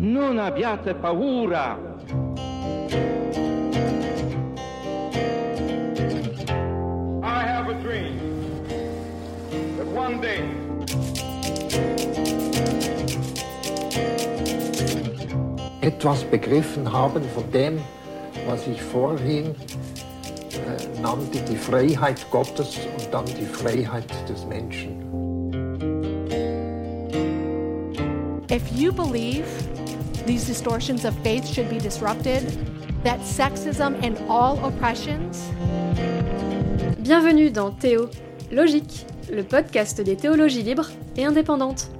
Non abbiate paura. I have a dream that one day etwas begriffen haben von dem, was ich vorhin äh, nannte, die Freiheit Gottes und dann die Freiheit des Menschen. If you believe these distortions of faith should be disrupted, that sexism and all oppressions Bienvenue dans Théo Logique, le podcast des théologies libres et indépendantes.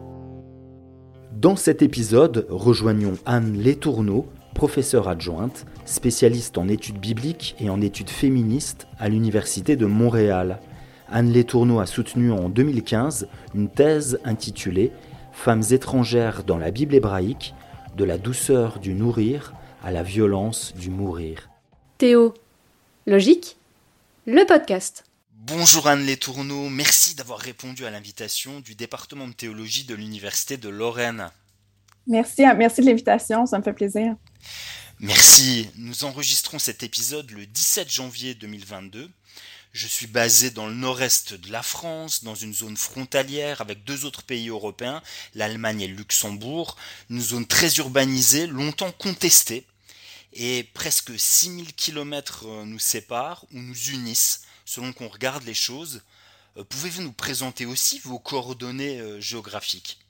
Dans cet épisode, rejoignons Anne Letourneau, professeure adjointe, spécialiste en études bibliques et en études féministes à l'Université de Montréal. Anne Letourneau a soutenu en 2015 une thèse intitulée Femmes étrangères dans la Bible hébraïque, de la douceur du nourrir à la violence du mourir. Théo Logique, le podcast. Bonjour Anne Letourneau, merci d'avoir répondu à l'invitation du département de théologie de l'Université de Lorraine. Merci, merci de l'invitation, ça me fait plaisir. Merci. Nous enregistrons cet épisode le 17 janvier 2022. Je suis basé dans le nord-est de la France, dans une zone frontalière avec deux autres pays européens, l'Allemagne et le Luxembourg, une zone très urbanisée, longtemps contestée, et presque 6000 km nous séparent ou nous unissent selon qu'on regarde les choses. Euh, Pouvez-vous nous présenter aussi vos coordonnées euh, géographiques?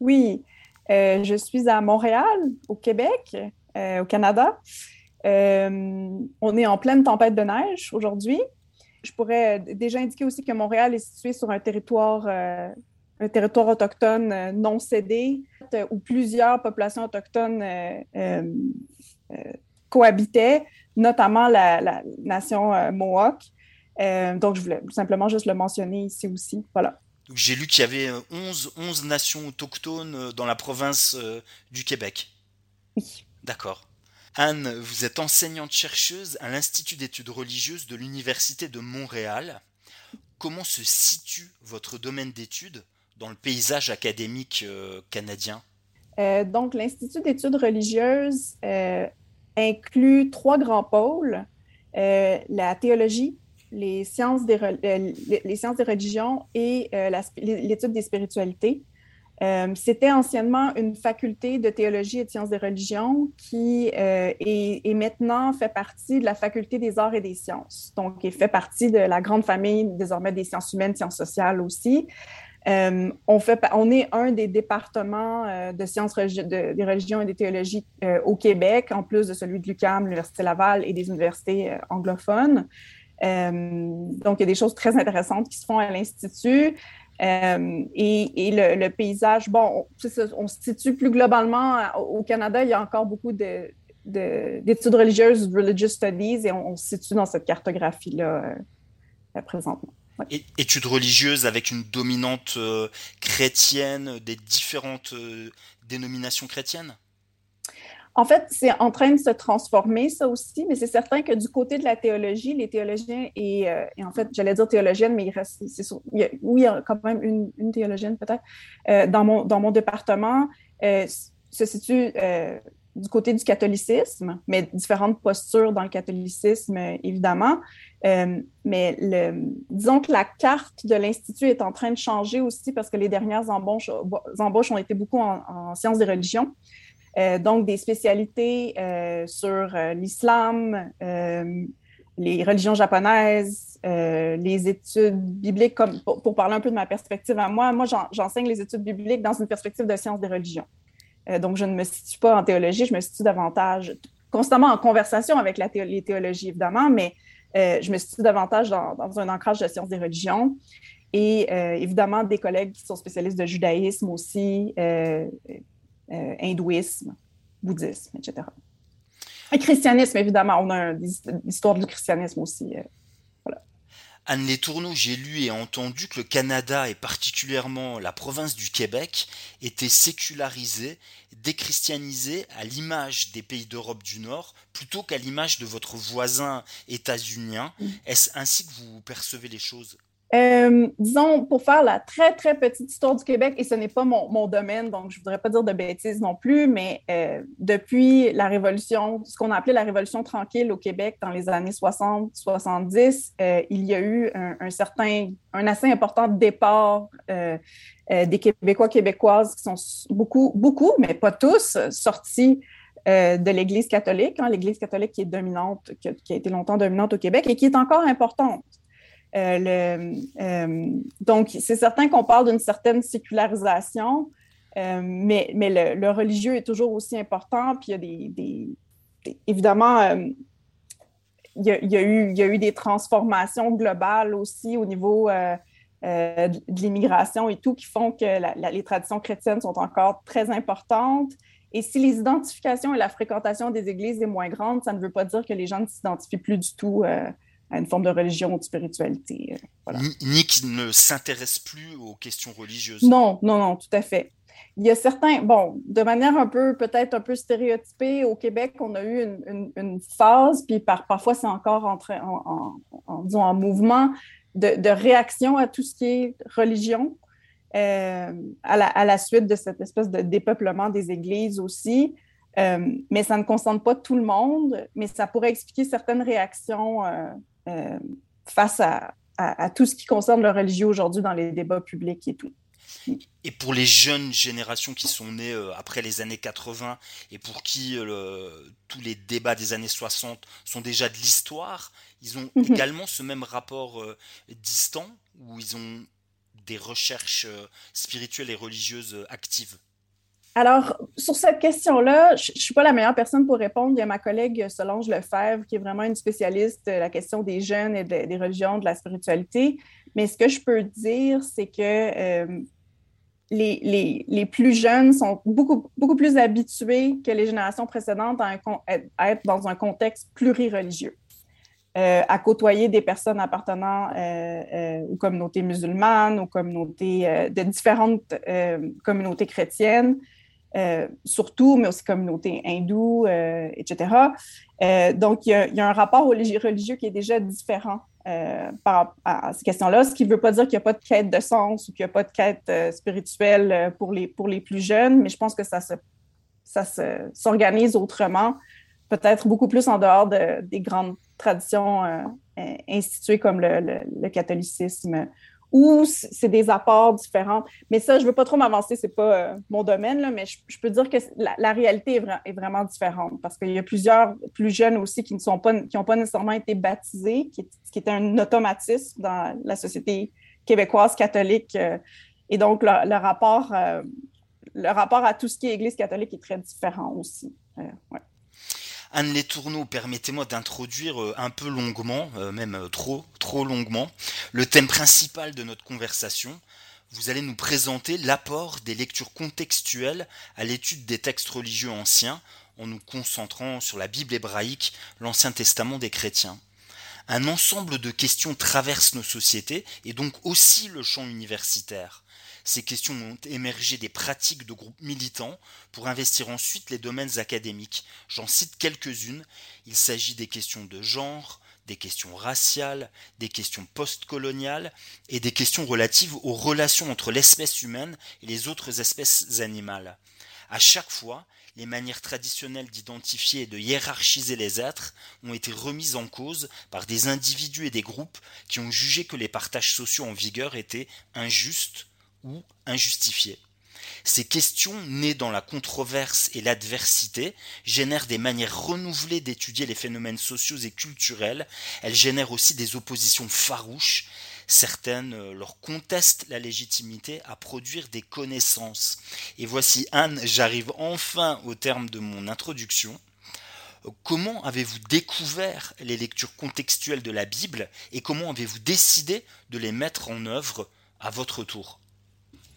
Oui, euh, je suis à Montréal, au Québec, euh, au Canada. Euh, on est en pleine tempête de neige aujourd'hui. Je pourrais déjà indiquer aussi que Montréal est situé sur un territoire, euh, un territoire autochtone euh, non cédé, où plusieurs populations autochtones euh, cohabitaient, notamment la, la nation Mohawk. Donc, je voulais simplement juste le mentionner ici aussi. Voilà. J'ai lu qu'il y avait euh, 11, 11 nations autochtones dans la province du Québec. Oui. D'accord. Anne, vous êtes enseignante-chercheuse à l'Institut d'études religieuses de l'Université de Montréal. Comment se situe votre domaine d'études dans le paysage académique euh, canadien? Euh, donc, l'Institut d'études religieuses euh, inclut trois grands pôles la théologie, les sciences des, religions et l'étude des spiritualités. Euh, C'était anciennement une faculté de théologie et de sciences des religions qui euh, est, est maintenant fait partie de la faculté des arts et des sciences. Donc, il fait partie de la grande famille désormais des sciences humaines, sciences sociales aussi. Euh, on, est un des départements de sciences de- des religions et des théologies au Québec, en plus de celui de l'UQAM, l'Université Laval et des universités anglophones. Donc, il y a des choses très intéressantes qui se font à l'Institut. Euh, et le, paysage, bon, on, se situe plus globalement au Canada, il y a encore beaucoup de, de- d'études religieuses, religious studies, et on, se situe dans cette cartographie-là euh, présentement. É- Études religieuses avec une dominante euh, chrétienne des différentes euh, dénominations chrétiennes? En fait, c'est en train de se transformer, ça aussi, mais c'est certain que du côté de la théologie, les théologiens, et, euh, en fait, j'allais dire théologienne, mais il reste, y a- oui, il y a quand même une, théologienne peut-être, euh, dans, mon, dans mon département, euh, se situe du côté du catholicisme, mais différentes postures dans le catholicisme, évidemment. Mais disons que la carte de l'Institut est en train de changer aussi parce que les dernières embauches, embauches ont été beaucoup en, en sciences des religions. Euh, donc, des spécialités euh, sur euh, l'islam, les religions japonaises, les études bibliques, comme, pour, parler un peu de ma perspective à moi, moi, j'en- j'enseigne les études bibliques dans une perspective de sciences des religions. Donc, je ne me situe pas en théologie, je me situe davantage, constamment en conversation avec la théo- les théologies, évidemment, mais je me situe davantage dans, un ancrage de sciences des religions. Et évidemment, des collègues qui sont spécialistes de judaïsme aussi, euh, hindouisme, bouddhisme, etc. Et christianisme, évidemment, on a l'histoire du christianisme aussi. euh. Anne Les Tourneaux, j'ai lu et entendu que le Canada et particulièrement la province du Québec étaient sécularisés, déchristianisés à l'image des pays d'Europe du Nord plutôt qu'à l'image de votre voisin états-unien. Mm. Est-ce ainsi que vous percevez les choses Euh, disons, pour faire la très, très petite histoire du Québec, et ce n'est pas mon, domaine, donc je ne voudrais pas dire de bêtises non plus, mais euh, depuis la Révolution, ce qu'on a appelé la Révolution tranquille au Québec dans les années 60-70, euh, il y a eu un, certain, un assez important départ des Québécois, Québécoises qui sont beaucoup, beaucoup, mais pas tous, sortis de l'Église catholique, hein, l'Église catholique qui est dominante, qui a été longtemps dominante au Québec et qui est encore importante. Euh, euh, donc, c'est certain qu'on parle d'une certaine sécularisation, euh, mais, le, religieux est toujours aussi important. Puis il y a des. évidemment, il y, a, eu, des transformations globales aussi au niveau de l'immigration et tout qui font que les traditions chrétiennes sont encore très importantes. Et si les identifications et la fréquentation des églises est moins grande, ça ne veut pas dire que les gens ne s'identifient plus du tout à une forme de religion ou de spiritualité. Euh, voilà. Ni qu'il ne s'intéresse plus aux questions religieuses. Non, non, non, tout à fait. Il y a certains, bon, de manière un peu, peut-être un peu stéréotypée, au Québec, on a eu une, une, phase, puis par, parfois c'est encore en, en, en, disons, en mouvement de, de, réaction à tout ce qui est religion, euh, à, la, à, la, suite de cette espèce de dépeuplement des églises aussi. Euh, mais ça ne concerne pas tout le monde, mais ça pourrait expliquer certaines réactions euh, face à, tout ce qui concerne le religieux aujourd'hui dans les débats publics et tout. Et pour les jeunes générations qui sont nées euh, après les années 80 et pour qui euh, tous les débats des années 60 sont déjà de l'histoire, ils ont mhm. également ce même rapport distant où ils ont des recherches spirituelles et religieuses actives. Alors, sur cette question-là, je ne suis pas la meilleure personne pour répondre. Il y a ma collègue Solange Lefebvre, qui est vraiment une spécialiste de la question des jeunes et des religions, de la spiritualité. Mais ce que je peux dire, c'est que euh, les, plus jeunes sont beaucoup, beaucoup plus habitués que les générations précédentes à, être dans un contexte plurireligieux. Euh, à côtoyer des personnes appartenant euh, aux communautés musulmanes, aux communautés de différentes communautés chrétiennes, euh, surtout, mais aussi communauté hindoue, euh, etc. Euh, donc, il y, a, un rapport religieux qui est déjà différent par rapport à ces questions-là, ce qui ne veut pas dire qu'il n'y a pas de quête de sens ou qu'il n'y a pas de quête spirituelle pour les, pour les plus jeunes, mais je pense que ça se, ça s'organise autrement, peut-être beaucoup plus en dehors des grandes traditions instituées comme le catholicisme ou c'est des apports différents. Mais ça, je ne veux pas trop m'avancer, ce n'est pas euh, mon domaine, là, mais je, peux dire que la, réalité est, vraiment différente parce qu'il y a plusieurs plus jeunes aussi qui n'ont pas, pas nécessairement été baptisés, qui, qui était un automatisme dans la société québécoise catholique. Euh, et donc, le, rapport, euh, le rapport à tout ce qui est Église catholique est très différent aussi. Ouais. Anne Letourneau, permettez-moi d'introduire euh, un peu longuement, euh, même euh, trop, trop longuement, le thème principal de notre conversation. Vous allez nous présenter l'apport des lectures contextuelles à l'étude des textes religieux anciens, en nous concentrant sur la Bible hébraïque, l'Ancien Testament des chrétiens. Un ensemble de questions traverse nos sociétés et donc aussi le champ universitaire. Ces questions ont émergé des pratiques de groupes militants pour investir ensuite les domaines académiques. J'en cite quelques-unes. Il s'agit des questions de genre, des questions raciales, des questions postcoloniales et des questions relatives aux relations entre l'espèce humaine et les autres espèces animales. À chaque fois, les manières traditionnelles d'identifier et de hiérarchiser les êtres ont été remises en cause par des individus et des groupes qui ont jugé que les partages sociaux en vigueur étaient injustes ou injustifiées. Ces questions, nées dans la controverse et l'adversité, génèrent des manières renouvelées d'étudier les phénomènes sociaux et culturels, elles génèrent aussi des oppositions farouches, certaines euh, leur contestent la légitimité à produire des connaissances. Et voici Anne, j'arrive enfin au terme de mon introduction. Comment avez-vous découvert les lectures contextuelles de la Bible et comment avez-vous décidé de les mettre en œuvre à votre tour?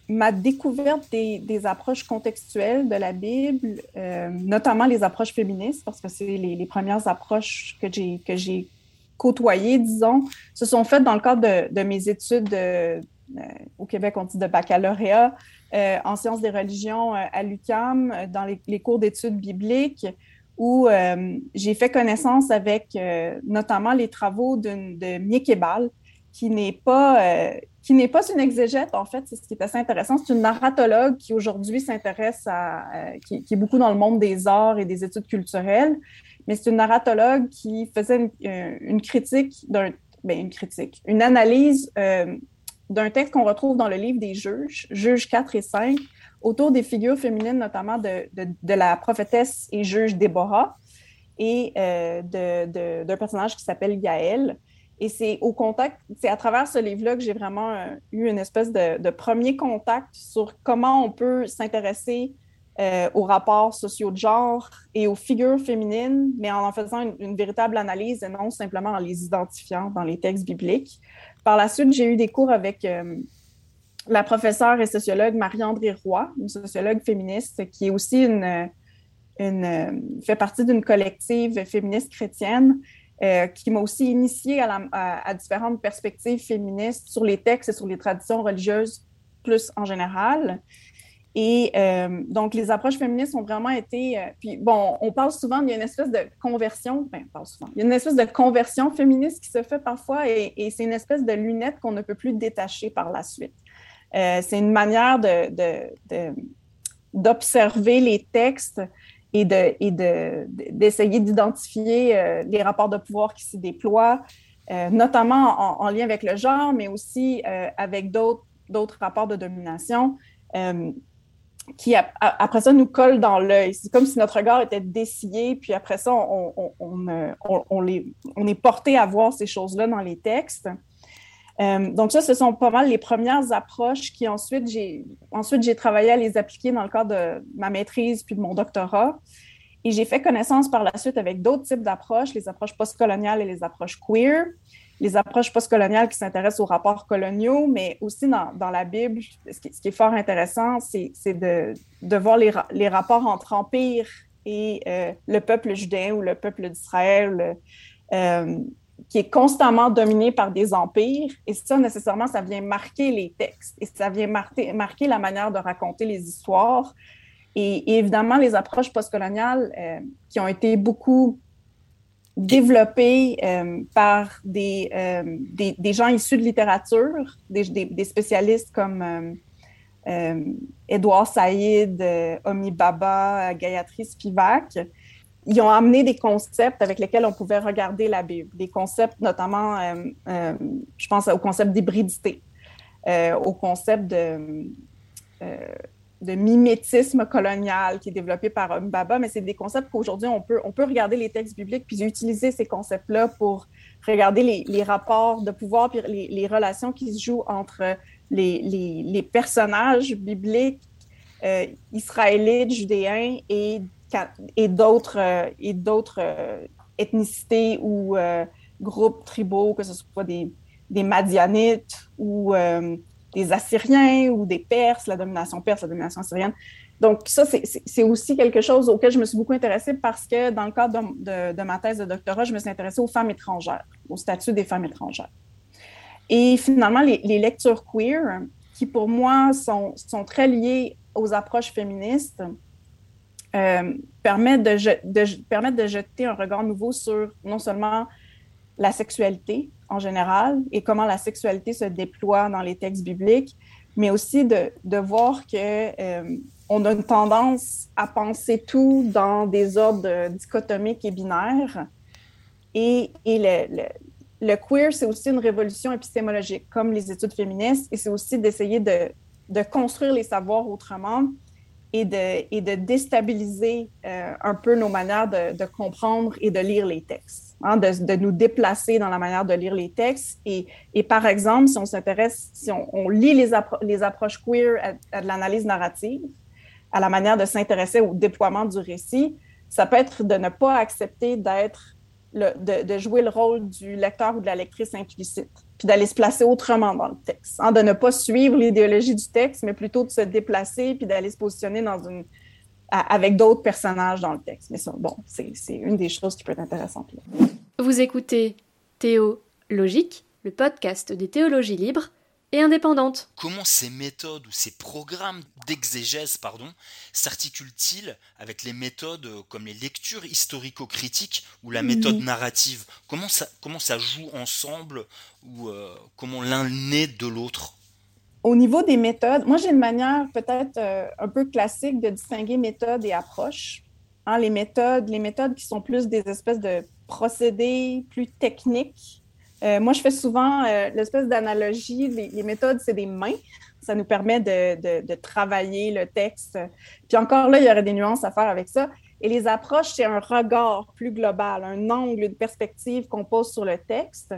Ma découverte des, approches contextuelles de la Bible, euh, notamment les approches féministes, parce que c'est les, premières approches que j'ai, côtoyées, disons, se sont faites dans le cadre de, mes études euh, au Québec, on dit de baccalauréat euh, en sciences des religions à l'UQAM, dans les, cours d'études bibliques, où j'ai fait connaissance avec notamment les travaux de Miekebal, qui n'est pas, euh, qui n'est pas une exégète, en fait, c'est ce qui est assez intéressant. C'est une narratologue qui aujourd'hui s'intéresse à, euh, qui, est beaucoup dans le monde des arts et des études culturelles, mais c'est une narratologue qui faisait une, euh, critique d'un, ben, une critique, une analyse d'un texte qu'on retrouve dans le livre des juges, juges 4 et 5, autour des figures féminines, notamment de, de, la prophétesse et juge Déborah et d'un personnage qui s'appelle Gaël. Et c'est au contact, c'est à travers ce livre-là que j'ai vraiment euh, eu une espèce de, premier contact sur comment on peut s'intéresser euh, aux rapports sociaux de genre et aux figures féminines, mais en en faisant une, véritable analyse et non simplement en les identifiant dans les textes bibliques. Par la suite, j'ai eu des cours avec euh, la professeure et sociologue Marie-André Roy, une sociologue féministe qui est aussi une, fait partie d'une collective féministe chrétienne euh, qui m'a aussi initiée à, différentes perspectives féministes sur les textes et sur les traditions religieuses plus en général. Et euh, donc, les approches féministes ont vraiment été. Euh, puis, bon, on parle souvent, il y a une espèce de conversion, enfin, on parle souvent, il y a une espèce de conversion féministe qui se fait parfois et, c'est une espèce de lunette qu'on ne peut plus détacher par la suite. c'est une manière d'observer les textes et de et d'essayer d'identifier euh, les rapports de pouvoir qui s'y déploient, euh, notamment en, lien avec le genre, mais aussi euh, avec d'autres rapports de domination qui, après ça, nous collent dans l'œil. C'est comme si notre regard était dessillé, puis après ça, on, on, on, les, on est porté à voir ces choses-là dans les textes. Euh, donc ça, ce sont pas mal les premières approches qui ensuite j'ai ensuite j'ai travaillé à les appliquer dans le cadre de ma maîtrise puis de mon doctorat. Et j'ai fait connaissance par la suite avec d'autres types d'approches, les approches postcoloniales et les approches queer, les approches postcoloniales qui s'intéressent aux rapports coloniaux, mais aussi dans, dans la Bible, ce qui, ce qui, est fort intéressant, c'est de, de voir les, les, rapports entre empire et euh, le peuple judéen ou le peuple d'Israël. Euh, qui est constamment dominé par des empires. Et ça, nécessairement, ça vient marquer les textes et ça vient marquer, marquer la manière de raconter les histoires. Et, évidemment, les approches postcoloniales euh, qui ont été beaucoup développées euh, par des, euh, des, des, gens issus de littérature, des, des spécialistes comme Édouard Saïd, Omi Baba, Gayatri Spivak, ils ont amené des concepts avec lesquels on pouvait regarder la Bible, des concepts notamment, euh, euh, je pense au concept d'hybridité, euh, au concept de, mimétisme colonial qui est développé par Mbaba, mais c'est des concepts qu'aujourd'hui on peut, on peut regarder les textes bibliques puis utiliser ces concepts-là pour regarder les, rapports de pouvoir puis les, les, relations qui se jouent entre les, les personnages bibliques israélites, judéens et et d'autres euh, et d'autres euh, ethnicités ou euh, groupes tribaux, que ce soit des, des Madianites ou des Assyriens ou des Perses, la domination perse, la domination assyrienne. Donc, ça, c'est aussi quelque chose auquel je me suis beaucoup intéressée parce que dans le cadre de, de, ma thèse de doctorat, je me suis intéressée aux femmes étrangères, au statut des femmes étrangères. Et finalement, les, les lectures queer, qui pour moi sont, sont, très liées aux approches féministes, euh, permettent, de, de, de jeter un regard nouveau sur non seulement la sexualité en général et comment la sexualité se déploie dans les textes bibliques, mais aussi de, de voir que euh, on a une tendance à penser tout dans des ordres dichotomiques et binaires. Et, et le, le, le, queer, c'est aussi une révolution épistémologique, comme les études féministes, et c'est aussi d'essayer de, de construire les savoirs autrement et de, déstabiliser euh, un peu nos manières de, comprendre et de lire les textes, hein, de, nous déplacer dans la manière de lire les textes. Et, par exemple, si on s'intéresse, si on, lit les, approches queer à, de l'analyse narrative, à la manière de s'intéresser au déploiement du récit, ça peut être de ne pas accepter d'être, de jouer le rôle du lecteur ou de la lectrice implicite puis d'aller se placer autrement dans le texte, hein, de ne pas suivre l'idéologie du texte, mais plutôt de se déplacer puis d'aller se positionner dans une avec d'autres personnages dans le texte. Mais ça, bon, c'est une des choses qui peut être intéressante. Vous écoutez Théo Logique, le podcast des théologies libres, et indépendante. Comment ces méthodes ou ces programmes d'exégèse pardon, s'articulent-ils avec les méthodes euh, comme les lectures historico-critiques ou la méthode narrative? Comment ça, comment ça joue ensemble ou euh, comment l'un naît de l'autre? Au niveau des méthodes, moi j'ai une manière peut-être euh, un peu classique de distinguer méthode et approche. Hein, les méthodes, les méthodes qui sont plus des espèces de procédés plus techniques. Euh, moi, je fais souvent euh, l'espèce d'analogie. Les, méthodes, c'est des mains. Ça nous permet de, de, travailler le texte. Puis encore là, il y aurait des nuances à faire avec ça. Et les approches, c'est un regard plus global, un angle, de perspective qu'on pose sur le texte.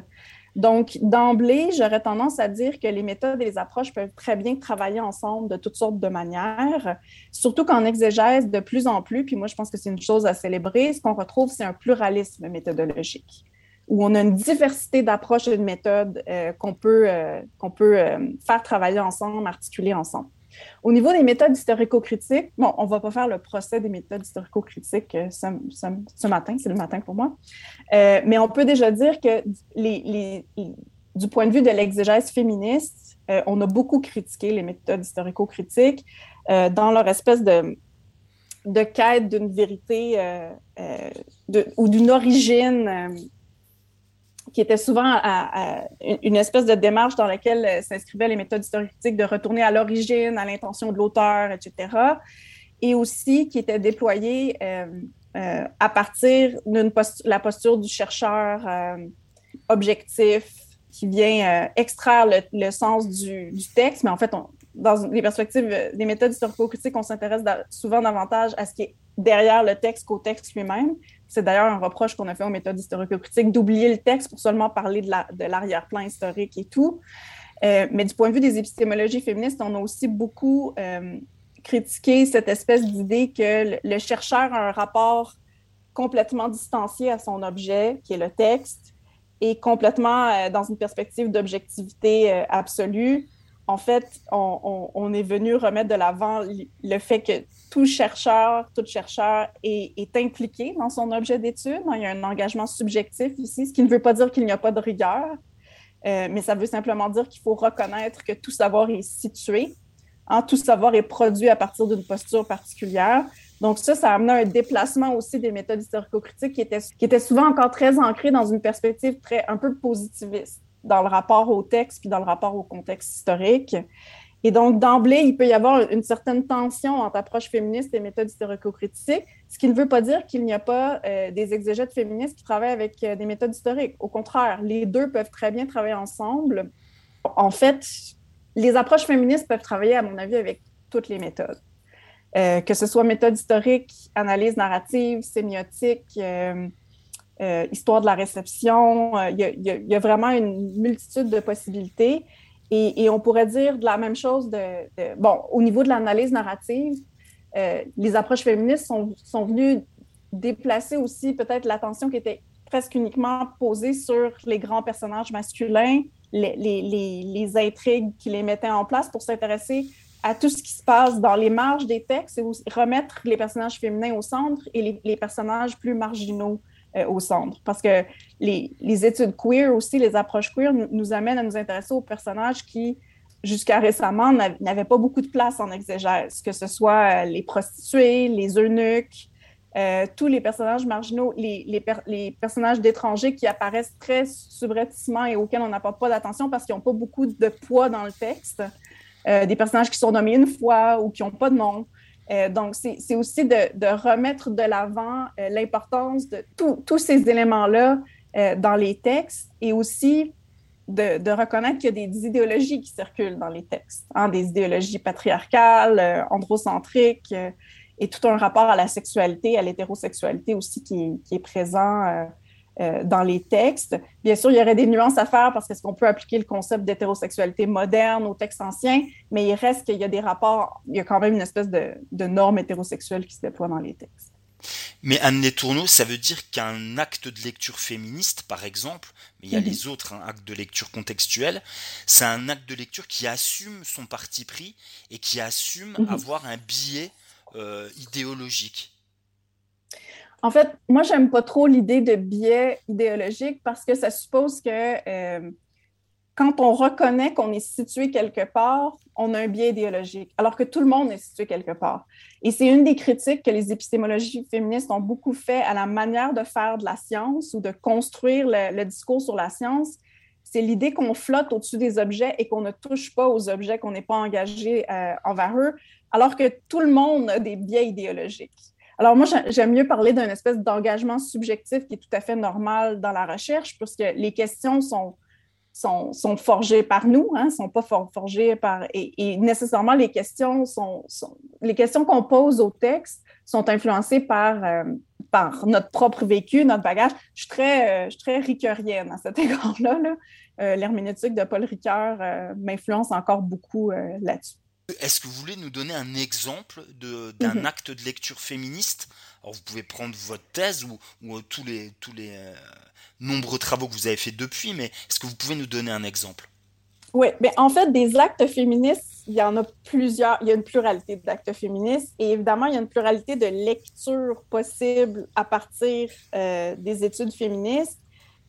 Donc, d'emblée, j'aurais tendance à dire que les méthodes et les approches peuvent très bien travailler ensemble de toutes sortes de manières, surtout qu'en exégèse, de plus en plus, puis moi, je pense que c'est une chose à célébrer, ce qu'on retrouve, c'est un pluralisme méthodologique, où on a une diversité d'approches et de méthodes euh, qu'on peut, euh, qu'on peut euh, faire travailler ensemble, articuler ensemble. Au niveau des méthodes historico-critiques, bon, on ne va pas faire le procès des méthodes historico-critiques ce, matin, c'est le matin pour moi, mais on peut déjà dire que du point de vue de l'exégèse féministe, on a beaucoup critiqué les méthodes historico-critiques dans leur espèce de, de quête d'une vérité ou d'une origine qui était souvent une espèce de démarche dans laquelle euh, s'inscrivaient les méthodes historiques de retourner à l'origine, à l'intention de l'auteur, etc. Et aussi qui était déployée euh, euh, à partir de la posture du chercheur objectif qui vient extraire le, sens du, texte, mais en fait, dans les perspectives des méthodes historico-critiques, on s'intéresse souvent davantage à ce qui est derrière le texte qu'au texte lui-même. C'est d'ailleurs un reproche qu'on a fait aux méthodes historico-critiques d'oublier le texte pour seulement parler de l'arrière-plan historique et tout. Euh, mais du point de vue des épistémologies féministes, on a aussi beaucoup euh, critiqué cette espèce d'idée que le, chercheur a un rapport complètement distancié à son objet, qui est le texte, et complètement euh, dans une perspective d'objectivité absolue, en fait, on, est venu remettre de l'avant le fait que tout chercheur, tout chercheur est, impliqué dans son objet d'étude. Il y a un engagement subjectif ici, ce qui ne veut pas dire qu'il n'y a pas de rigueur, euh, mais ça veut simplement dire qu'il faut reconnaître que tout savoir est situé, hein, tout savoir est produit à partir d'une posture particulière. Donc ça, ça a amené un déplacement aussi des méthodes historico-critiques qui étaient, qui étaient souvent encore très ancrées dans une perspective très un peu positiviste dans le rapport au texte puis dans le rapport au contexte historique. Et donc, d'emblée, il peut y avoir une certaine tension entre approche féministe et méthode historico-critique, ce qui ne veut pas dire qu'il n'y a pas euh, des exégètes féministes qui travaillent avec euh, des méthodes historiques. Au contraire, les deux peuvent très bien travailler ensemble. En fait, les approches féministes peuvent travailler, à mon avis, avec toutes les méthodes. Euh, que ce soit méthode historique, analyse narrative, sémiotique, histoire de la réception. Il y, a vraiment une multitude de possibilités. Et, on pourrait dire de la même chose bon, au niveau de l'analyse narrative, euh, les approches féministes sont, venues déplacer aussi peut-être l'attention qui était presque uniquement posée sur les grands personnages masculins, les, les, intrigues qui les mettaient en place pour s'intéresser à tout ce qui se passe dans les marges des textes et remettre les personnages féminins au centre et les, personnages plus marginaux euh, au centre. Parce que les, études queer aussi, les approches queer nous, amènent à nous intéresser aux personnages qui, jusqu'à récemment, n'avaient pas beaucoup de place en exégèse, que ce soit euh, les prostituées, les eunuques, euh, tous les personnages marginaux, les, les, personnages d'étrangers qui apparaissent très subrepticement et auxquels on n'apporte pas d'attention parce qu'ils n'ont pas beaucoup de poids dans le texte. des personnages qui sont nommés une fois ou qui n'ont pas de nom. Euh, donc, c'est aussi de, remettre de l'avant euh, l'importance de tous ces éléments-là euh, dans les textes et aussi de, reconnaître qu'il y a des idéologies qui circulent dans les textes, hein, des idéologies patriarcales, androcentriques et tout un rapport à la sexualité, à l'hétérosexualité aussi qui, qui est présent euh, dans les textes. Bien sûr, il y aurait des nuances à faire parce qu'est-ce qu'on peut appliquer le concept d'hétérosexualité moderne aux textes anciens, mais il reste qu'il y a des rapports, il y a quand même une espèce de, de norme hétérosexuelle qui se déploie dans les textes. Mais Anne Tourneau, ça veut dire qu'un acte de lecture féministe, par exemple, mais il y a mhm. les autres hein, actes de lecture contextuelle, c'est un acte de lecture qui assume son parti pris et qui assume mhm. avoir un biais euh, idéologique. En fait, moi, j'aime pas trop l'idée de biais idéologique parce que ça suppose que euh, quand on reconnaît qu'on est situé quelque part, on a un biais idéologique, alors que tout le monde est situé quelque part. Et c'est une des critiques que les épistémologies féministes ont beaucoup fait à la manière de faire de la science ou de construire le, discours sur la science. C'est l'idée qu'on flotte au-dessus des objets et qu'on ne touche pas aux objets, qu'on n'est pas engagé euh, envers eux, alors que tout le monde a des biais idéologiques. Alors moi, j'aime mieux parler d'un espèce d'engagement subjectif qui est tout à fait normal dans la recherche, puisque les questions sont sont, forgés par nous, ne hein, sont pas forgés par... Et, nécessairement, les questions, sont, les questions qu'on pose au texte sont influencées par, euh, par notre propre vécu, notre bagage. Je suis très, euh, très ricoeurienne à cet égard-là. Euh, l'herméneutique de Paul Ricoeur m'influence encore beaucoup là-dessus. Est-ce que vous voulez nous donner un exemple d'un Mhm. acte de lecture féministe? Alors vous pouvez prendre votre thèse ou, ou tous les, tous les euh, nombreux travaux que vous avez fait depuis, mais est-ce que vous pouvez nous donner un exemple? Oui, mais en fait, des actes féministes, il y en a plusieurs, il y a une pluralité d'actes féministes et évidemment, il y a une pluralité de lectures possibles à partir euh, des études féministes.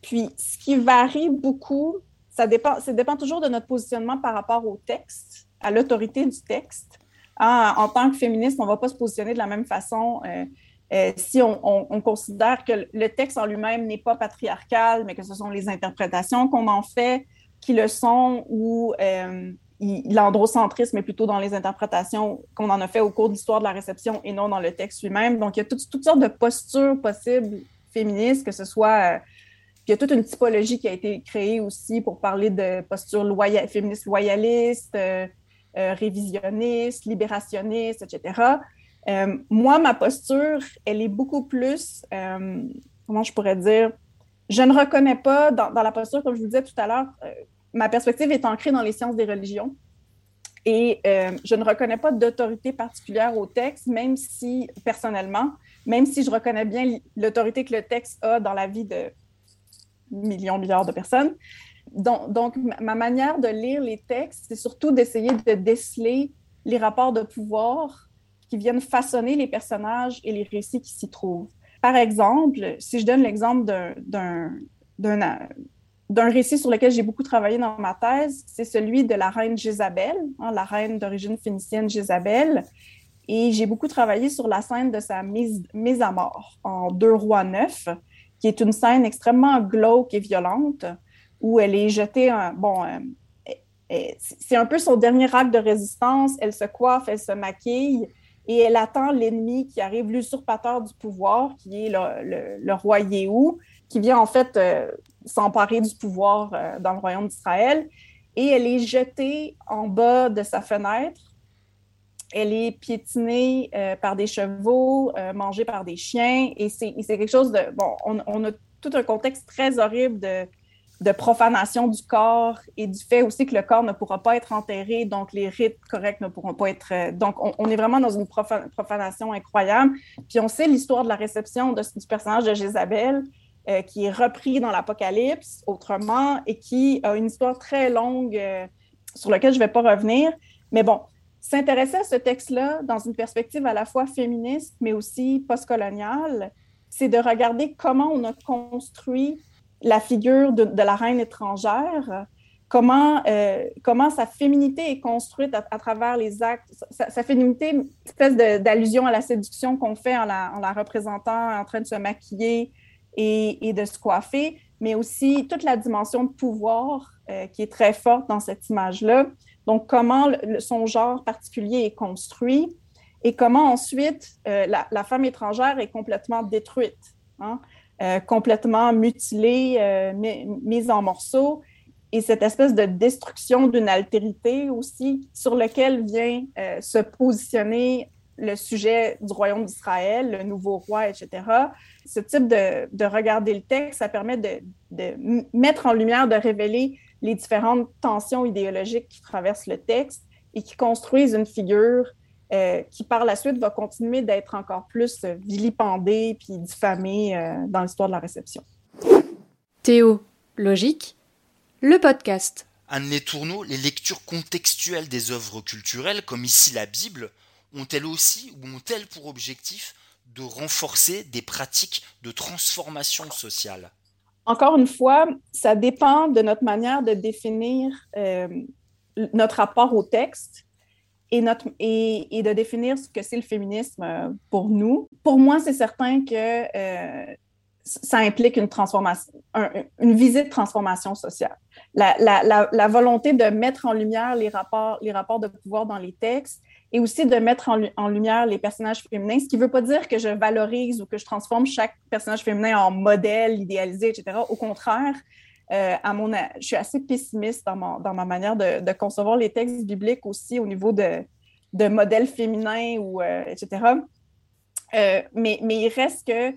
Puis, ce qui varie beaucoup, ça dépend, ça dépend toujours de notre positionnement par rapport au texte à l'autorité du texte. En tant que féministe, on ne va pas se positionner de la même façon euh, euh, si on, on, on, considère que le texte en lui-même n'est pas patriarcal, mais que ce sont les interprétations qu'on en fait qui le sont, ou euh, l'androcentrisme est plutôt dans les interprétations qu'on en a fait au cours de l'histoire de la réception et non dans le texte lui-même. Donc, il y a toutes, sortes de postures possibles féministes, que ce soit euh, il y a toute une typologie qui a été créée aussi pour parler de postures loyal, féministes loyalistes, euh, euh, révisionnistes, libérationnistes, etc. Euh, moi, ma posture, elle est beaucoup plus, euh, comment je pourrais dire, je ne reconnais pas, dans, dans, la posture, comme je vous disais tout à l'heure, euh, ma perspective est ancrée dans les sciences des religions. Et je ne reconnais pas d'autorité particulière au texte, même si, personnellement, même si je reconnais bien l'autorité que le texte a dans la vie de millions, milliards de personnes. Donc, ma manière de lire les textes, c'est surtout d'essayer de déceler les rapports de pouvoir qui viennent façonner les personnages et les récits qui s'y trouvent. Par exemple, si je donne l'exemple d'un récit sur lequel j'ai beaucoup travaillé dans ma thèse, c'est celui de la reine Jézabel, hein, la reine d'origine phénicienne Jézabel. Et j'ai beaucoup travaillé sur la scène de sa mise, mise à mort en Deux Rois neuf, qui est une scène extrêmement glauque et violente, où elle est jetée, bon, euh, c'est un peu son dernier acte de résistance, elle se coiffe, elle se maquille, et elle attend l'ennemi qui arrive, l'usurpateur du pouvoir, qui est le, roi Yéhou, qui vient en fait euh, s'emparer du pouvoir euh, dans le royaume d'Israël, et elle est jetée en bas de sa fenêtre. Elle est piétinée par des chevaux, mangée par des chiens, et c'est quelque chose de... Bon, on, on, a tout un contexte très horrible de, de profanation du corps et du fait aussi que le corps ne pourra pas être enterré, donc les rites corrects ne pourront pas être... euh, Donc, on, est vraiment dans une profanation incroyable. Puis on sait l'histoire de la réception du personnage de Jézabel, euh, qui est repris dans l'Apocalypse autrement et qui a une histoire très longue euh, sur laquelle je ne vais pas revenir. Mais bon, s'intéresser à ce texte-là dans une perspective à la fois féministe, mais aussi postcoloniale, c'est de regarder comment on a construit la figure de, la reine étrangère, comment, euh, comment sa féminité est construite à, travers les actes, sa, féminité, une espèce d'allusion à la séduction qu'on fait en la, en la, représentant en train de se maquiller et, de se coiffer, mais aussi toute la dimension de pouvoir euh, qui est très forte dans cette image-là. Donc, comment son genre particulier est construit et comment ensuite euh, la, la, femme étrangère est complètement détruite, hein? Euh, complètement mutilée, euh, mise en morceaux. Et cette espèce de destruction d'une altérité aussi sur lequel vient euh, se positionner le sujet du royaume d'Israël, le nouveau roi, etc. Ce type de, de regarder le texte, ça permet de mettre en lumière, de révéler les différentes tensions idéologiques qui traversent le texte et qui construisent une figure euh, qui, par la suite, va continuer d'être encore plus vilipendée puis diffamée euh, dans l'histoire de la réception. Théo, logique, le podcast. Anne Les Tourneaux, les lectures contextuelles des œuvres culturelles, comme ici la Bible, ont-elles aussi ou ont-elles pour objectif de renforcer des pratiques de transformation sociale? Encore une fois, ça dépend de notre manière de définir notre rapport au texte et, de définir ce que c'est le féminisme pour nous. Pour moi, c'est certain que ça implique une transformation, une visée de transformation sociale. La, la, la, volonté de mettre en lumière les rapports, les rapports de pouvoir dans les textes et aussi de mettre en, lumière les personnages féminins, ce qui ne veut pas dire que je valorise ou que je transforme chaque personnage féminin en modèle idéalisé, etc. Au contraire, euh, à mon, je suis assez pessimiste dans, ma manière de, concevoir les textes bibliques aussi au niveau de, de modèles féminins, ou, euh, etc. Euh, mais, mais il reste que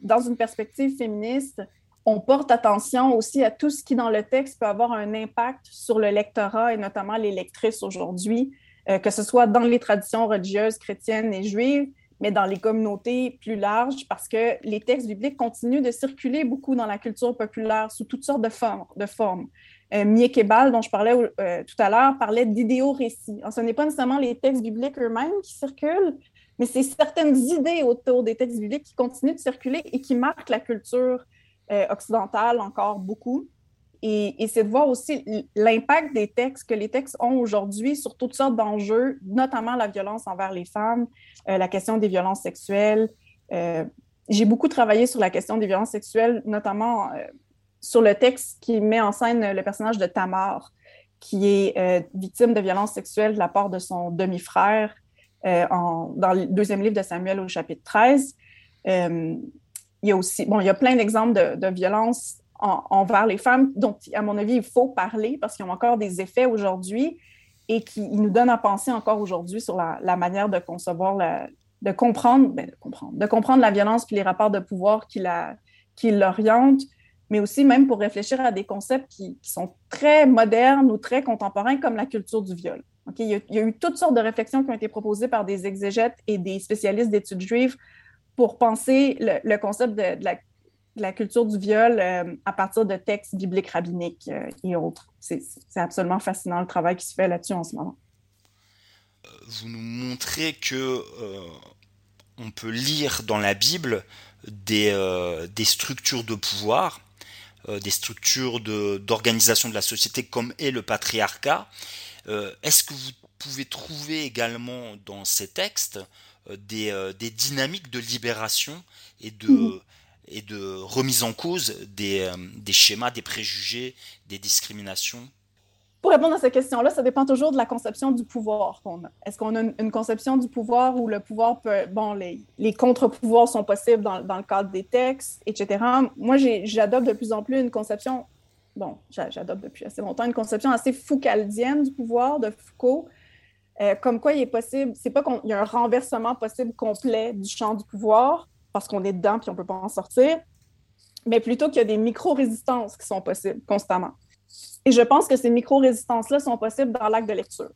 dans une perspective féministe, on porte attention aussi à tout ce qui, dans le texte, peut avoir un impact sur le lectorat et notamment les lectrices aujourd'hui, euh, que ce soit dans les traditions religieuses chrétiennes et juives, mais dans les communautés plus larges, parce que les textes bibliques continuent de circuler beaucoup dans la culture populaire sous toutes sortes de formes. De formes. Euh, Miekebal, dont je parlais tout à l'heure, parlait d'idéaux-récits. Ce n'est pas nécessairement les textes bibliques eux-mêmes qui circulent, mais c'est certaines idées autour des textes bibliques qui continuent de circuler et qui marquent la culture euh, occidentale encore beaucoup. Et, c'est de voir aussi l'impact des textes que les textes ont aujourd'hui sur toutes sortes d'enjeux, notamment la violence envers les femmes, euh, la question des violences sexuelles. Euh, j'ai beaucoup travaillé sur la question des violences sexuelles, notamment sur le texte qui met en scène le personnage de Tamar, qui est victime de violences sexuelles de la part de son demi-frère euh, dans le deuxième livre de Samuel au chapitre 13. Euh, il y a aussi, bon, il y a plein d'exemples de, de envers les femmes dont, à mon avis, il faut parler parce qu'ils ont encore des effets aujourd'hui et qui nous donnent à penser encore aujourd'hui sur la, manière de concevoir, de, comprendre, ben, de comprendre, de comprendre la violence puis les rapports de pouvoir qui, la, qui l'orientent, mais aussi même pour réfléchir à des concepts qui, sont très modernes ou très contemporains comme la culture du viol. Il, y a, eu toutes sortes de réflexions qui ont été proposées par des exégètes et des spécialistes d'études juives pour penser le, concept de, la, culture du viol euh, à partir de textes bibliques rabbiniques euh, et autres. C'est absolument fascinant le travail qui se fait là-dessus en ce moment. Euh, vous nous montrez que on peut lire dans la Bible des, des structures de pouvoir, des structures d'organisation de, de, la société comme est le patriarcat, euh, est-ce que vous pouvez trouver également dans ces textes euh, euh, des, dynamiques de libération et de, mhm. Et de remise en cause des, schémas, des préjugés, des discriminations pour répondre à cette question-là, ça dépend toujours de la conception du pouvoir qu'on a. Est-ce qu'on a une, conception du pouvoir où le pouvoir peut. Bon, les, contre-pouvoirs sont possibles dans, dans, le cadre des textes, etc. Moi, j'adopte de plus en plus une conception bon, j'adopte depuis assez longtemps une conception assez foucaldienne du pouvoir de Foucault, euh, comme quoi il est possible, c'est pas qu'il y a un renversement possible complet du champ du pouvoir, parce qu'on est dedans puis on peut pas en sortir, mais plutôt qu'il y a des micro-résistances qui sont possibles constamment. Et je pense que ces micro-résistances-là sont possibles dans l'acte de lecture.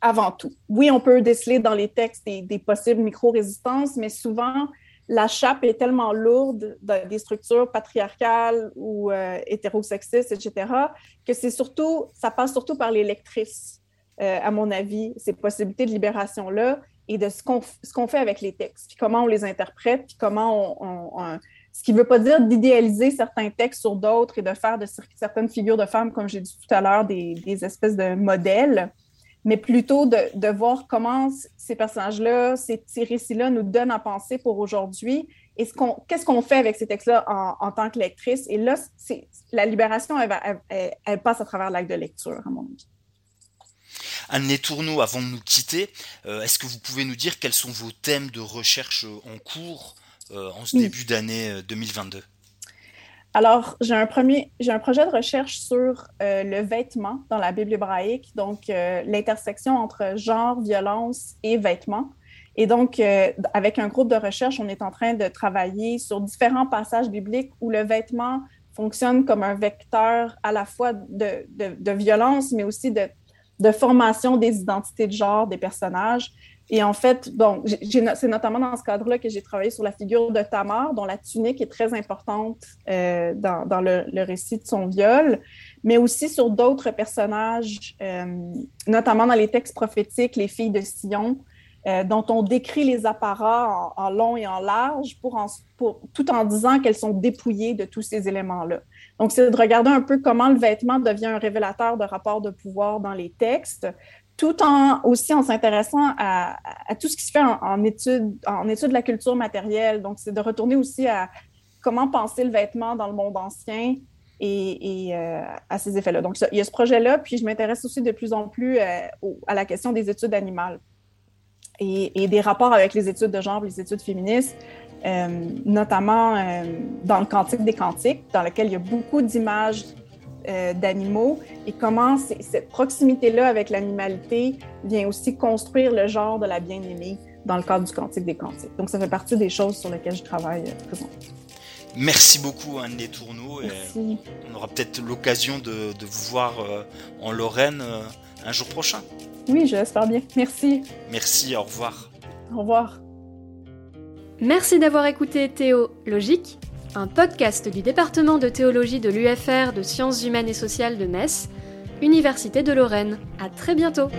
Avant tout. Oui, on peut déceler dans les textes des, possibles micro-résistances, mais souvent, la chape est tellement lourde des structures patriarcales ou euh, hétérosexistes, etc., que c'est surtout, ça passe surtout par les lectrices, euh, à mon avis, ces possibilités de libération-là et de ce qu'on fait avec les textes, puis comment on les interprète, puis comment on, ce qui ne veut pas dire d'idéaliser certains textes sur d'autres et de faire de certaines figures de femmes, comme j'ai dit tout à l'heure, des, des espèces de modèles, mais plutôt de, voir comment ces personnages-là, ces, récits-là nous donnent à penser pour aujourd'hui et qu'est-ce qu'on fait avec ces textes-là en, tant que lectrice. Et là, la libération, elle, passe à travers l'acte de lecture, à mon avis. Anne Tourneau, avant de nous quitter, euh, est-ce que vous pouvez nous dire quels sont vos thèmes de recherche en cours euh, en ce début d'année 2022 euh, alors, j'ai un premier, j'ai un projet de recherche sur euh, le vêtement dans la Bible hébraïque, donc euh, l'intersection entre genre, violence et vêtements. Et donc, euh, avec un groupe de recherche, on est en train de travailler sur différents passages bibliques où le vêtement fonctionne comme un vecteur à la fois de, de, de violence, mais aussi de, de formation des identités de genre des personnages. Et en fait, c'est notamment dans ce cadre-là que j'ai travaillé sur la figure de Tamar, dont la tunique est très importante euh, dans, le, récit de son viol, mais aussi sur d'autres personnages, euh, notamment dans les textes prophétiques, les filles de Sion, dont on décrit les apparats en, long et en large tout en disant qu'elles sont dépouillées de tous ces éléments-là. Donc, c'est de regarder un peu comment le vêtement devient un révélateur de rapports de pouvoir dans les textes, tout en aussi en s'intéressant à, tout ce qui se fait en, étude, en étude de la culture matérielle. Donc, c'est de retourner aussi à comment penser le vêtement dans le monde ancien et, euh, à ces effets-là. Donc, il y a ce projet-là, puis je m'intéresse aussi de plus en plus euh, à la question des études animales et, des rapports avec les études de genre, les études féministes. Euh, notamment dans le Cantique des Cantiques, dans lequel il y a beaucoup d'images euh, d'animaux et comment cette proximité-là avec l'animalité vient aussi construire le genre de la bien-aimée dans le cadre du Cantique des Cantiques. Donc, ça fait partie des choses sur lesquelles je travaille euh, présentement. Merci beaucoup, Anne Les Tourneaux. on aura peut-être l'occasion de, vous voir euh, en Lorraine un jour prochain. Oui, je l'espère bien. Merci. Merci, au revoir. Au revoir. Merci d'avoir écouté Théo Logique un podcast du département de théologie de l'UFR de sciences humaines et sociales de Metz, Université de Lorraine. À très bientôt!